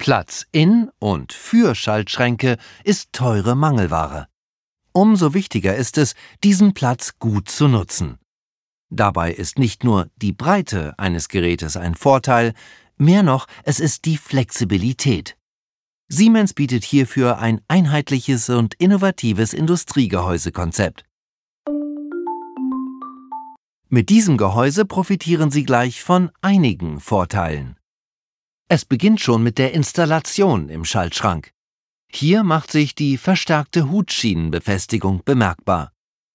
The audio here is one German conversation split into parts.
Platz in und für Schaltschränke ist teure Mangelware. Umso wichtiger ist es, diesen Platz gut zu nutzen. Dabei ist nicht nur die Breite eines Gerätes ein Vorteil, mehr noch, es ist die Flexibilität. Siemens bietet hierfür ein einheitliches und innovatives Industriegehäusekonzept. Mit diesem Gehäuse profitieren Sie gleich von einigen Vorteilen. Es beginnt schon mit der Installation im Schaltschrank. Hier macht sich die verstärkte Hutschienenbefestigung bemerkbar.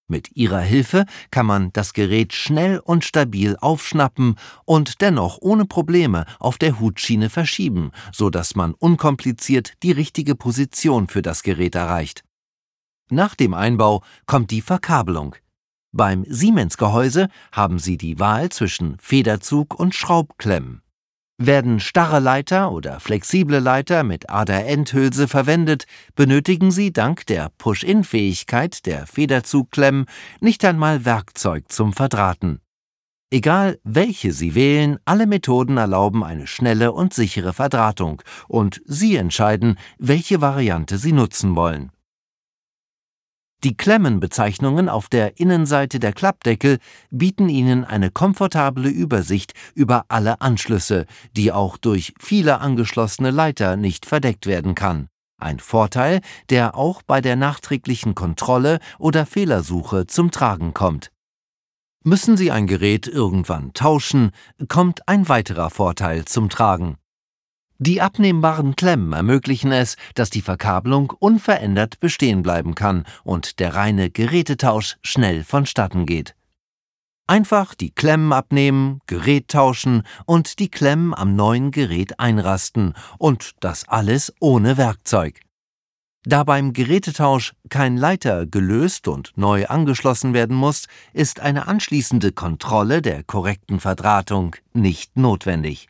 Mit ihrer Hilfe kann man das Gerät schnell und stabil aufschnappen und dennoch ohne Probleme auf der Hutschiene verschieben, so dass man unkompliziert die richtige Position für das Gerät erreicht. Nach dem Einbau kommt die Verkabelung. Beim Siemens-Gehäuse haben Sie die Wahl zwischen Federzug und Schraubklemmen. Werden starre Leiter oder flexible Leiter mit Ader-Endhülse verwendet, benötigen Sie dank der Push-In-Fähigkeit der Federzugklemmen nicht einmal Werkzeug zum Verdrahten. Egal welche Sie wählen, alle Methoden erlauben eine schnelle und sichere Verdrahtung, und Sie entscheiden, welche Variante Sie nutzen wollen. Die Klemmenbezeichnungen auf der Innenseite der Klappdeckel bieten Ihnen eine komfortable Übersicht über alle Anschlüsse, die auch durch viele angeschlossene Leiter nicht verdeckt werden kann. Ein Vorteil, der auch bei der nachträglichen Kontrolle oder Fehlersuche zum Tragen kommt. Müssen Sie ein Gerät irgendwann tauschen, kommt ein weiterer Vorteil zum Tragen. Die abnehmbaren Klemmen ermöglichen es, dass die Verkabelung unverändert bestehen bleiben kann und der reine Gerätetausch schnell vonstatten geht. Einfach die Klemmen abnehmen, Gerät tauschen und die Klemmen am neuen Gerät einrasten und das alles ohne Werkzeug. Da beim Gerätetausch kein Leiter gelöst und neu angeschlossen werden muss, ist eine anschließende Kontrolle der korrekten Verdrahtung nicht notwendig.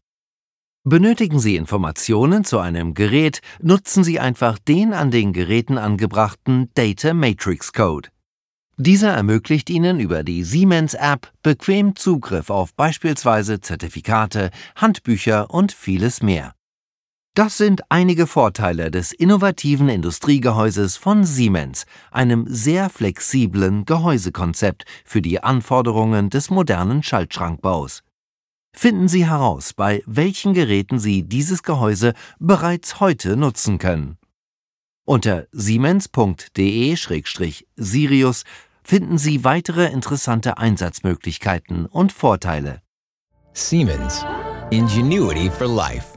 Benötigen Sie Informationen zu einem Gerät, nutzen Sie einfach den an den Geräten angebrachten Data Matrix Code. Dieser ermöglicht Ihnen über die Siemens App bequem Zugriff auf beispielsweise Zertifikate, Handbücher und vieles mehr. Das sind einige Vorteile des innovativen Industriegehäuses von Siemens, einem sehr flexiblen Gehäusekonzept für die Anforderungen des modernen Schaltschrankbaus. Finden Sie heraus, bei welchen Geräten Sie dieses Gehäuse bereits heute nutzen können. Unter siemens.de-sirius finden Sie weitere interessante Einsatzmöglichkeiten und Vorteile. Siemens. Ingenuity for Life.